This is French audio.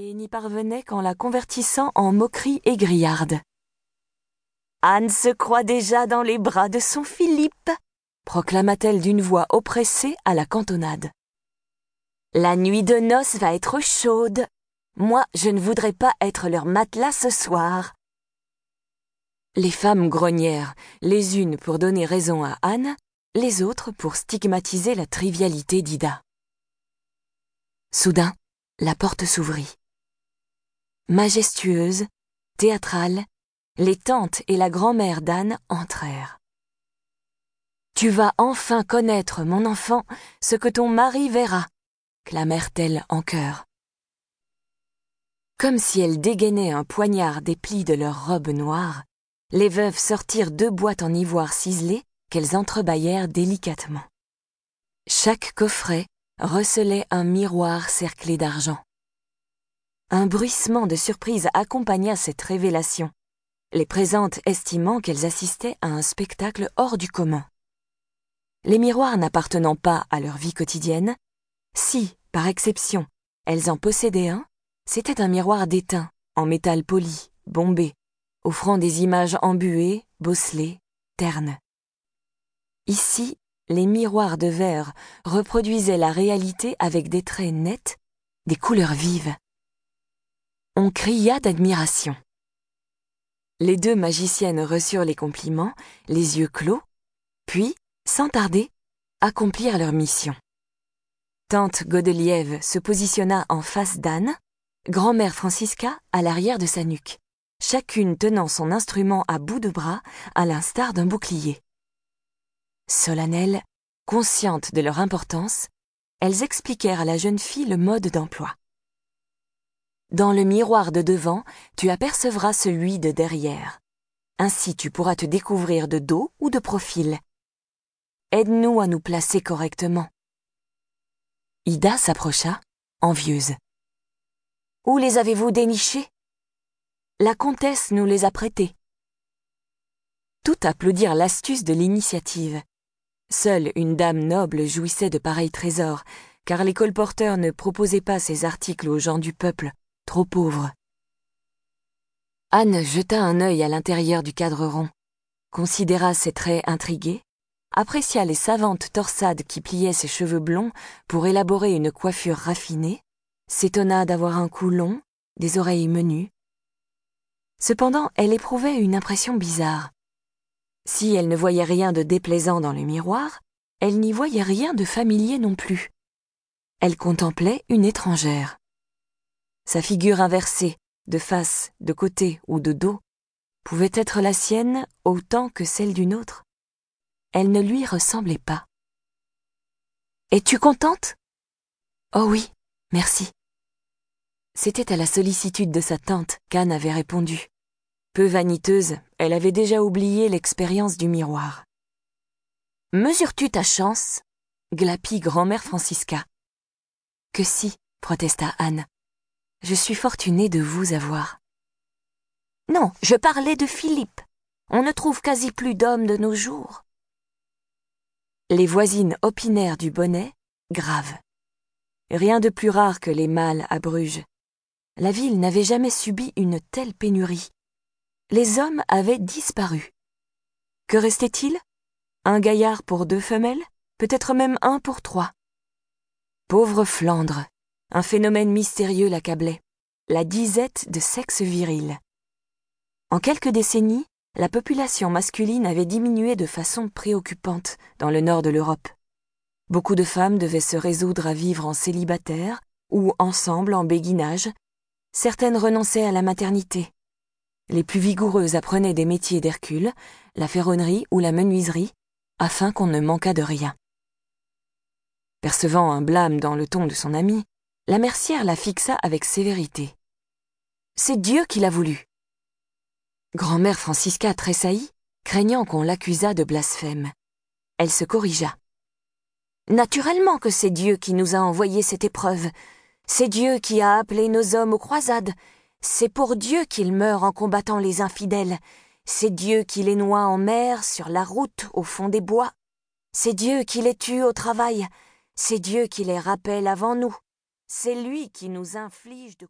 et n'y parvenait qu'en la convertissant en moquerie aigriarde. Anne se croit déjà dans les bras de son Philippe, proclama-t-elle d'une voix oppressée à la cantonade. La nuit de noces va être chaude. Moi, je ne voudrais pas être leur matelas ce soir. Les femmes grognèrent, les unes pour donner raison à Anne, les autres pour stigmatiser la trivialité d'Ida. Soudain, la porte s'ouvrit. Majestueuse, théâtrale, les tantes et la grand-mère d'Anne entrèrent. Tu vas enfin connaître, mon enfant, ce que ton mari verra, clamèrent-elles en chœur. Comme si elles dégainaient un poignard des plis de leurs robes noires, les veuves sortirent deux boîtes en ivoire ciselé qu'elles entrebâillèrent délicatement. Chaque coffret recelait un miroir cerclé d'argent. Un bruissement de surprise accompagna cette révélation, les présentes estimant qu'elles assistaient à un spectacle hors du commun. Les miroirs n'appartenant pas à leur vie quotidienne, si, par exception, elles en possédaient un, c'était un miroir d'étain, en métal poli, bombé, offrant des images embuées, bosselées, ternes. Ici, les miroirs de verre reproduisaient la réalité avec des traits nets, des couleurs vives. On cria d'admiration. Les deux magiciennes reçurent les compliments, les yeux clos, puis, sans tarder, accomplirent leur mission. Tante Godeliève se positionna en face d'Anne, grand-mère Francisca à l'arrière de sa nuque, chacune tenant son instrument à bout de bras à l'instar d'un bouclier. Solennelles, conscientes de leur importance, elles expliquèrent à la jeune fille le mode d'emploi. Dans le miroir de devant, tu apercevras celui de derrière. Ainsi tu pourras te découvrir de dos ou de profil. Aide-nous à nous placer correctement. Ida s'approcha, envieuse. Où les avez-vous dénichés? La comtesse nous les a prêtés. Tout applaudirent l'astuce de l'initiative. Seule une dame noble jouissait de pareils trésors, car les colporteurs ne proposaient pas ces articles aux gens du peuple, trop pauvres. Anne jeta un œil à l'intérieur du cadre rond, considéra ses traits intrigués, apprécia les savantes torsades qui pliaient ses cheveux blonds pour élaborer une coiffure raffinée, s'étonna d'avoir un cou long, des oreilles menues. Cependant, elle éprouvait une impression bizarre. Si elle ne voyait rien de déplaisant dans le miroir, elle n'y voyait rien de familier non plus. Elle contemplait une étrangère. Sa figure inversée, de face, de côté ou de dos, pouvait être la sienne autant que celle d'une autre. Elle ne lui ressemblait pas. Es-tu contente? Oh oui, merci. C'était à la sollicitude de sa tante qu'Anne avait répondu. Peu vaniteuse, elle avait déjà oublié l'expérience du miroir. Mesures-tu ta chance? Glapit grand-mère Francisca. Que si, protesta Anne. Je suis fortunée de vous avoir. Non, je parlais de Philippe. On ne trouve quasi plus d'hommes de nos jours. Les voisines opinèrent du bonnet, grave. Rien de plus rare que les mâles à Bruges. La ville n'avait jamais subi une telle pénurie les hommes avaient disparu. Que restait-il Un gaillard pour deux femelles, peut-être même un pour trois. Pauvre Flandre, un phénomène mystérieux l'accablait, la disette de sexe viril. En quelques décennies, la population masculine avait diminué de façon préoccupante dans le nord de l'Europe. Beaucoup de femmes devaient se résoudre à vivre en célibataire ou ensemble en béguinage. Certaines renonçaient à la maternité. Les plus vigoureuses apprenaient des métiers d'Hercule, la ferronnerie ou la menuiserie, afin qu'on ne manquât de rien. Percevant un blâme dans le ton de son ami, la mercière la fixa avec sévérité. C'est Dieu qui l'a voulu. Grand-mère Francisca tressaillit, craignant qu'on l'accusât de blasphème. Elle se corrigea. Naturellement que c'est Dieu qui nous a envoyé cette épreuve. C'est Dieu qui a appelé nos hommes aux croisades c'est pour Dieu qu'ils meurent en combattant les infidèles. C'est Dieu qui les noie en mer, sur la route, au fond des bois. C'est Dieu qui les tue au travail. C'est Dieu qui les rappelle avant nous. C'est lui qui nous inflige de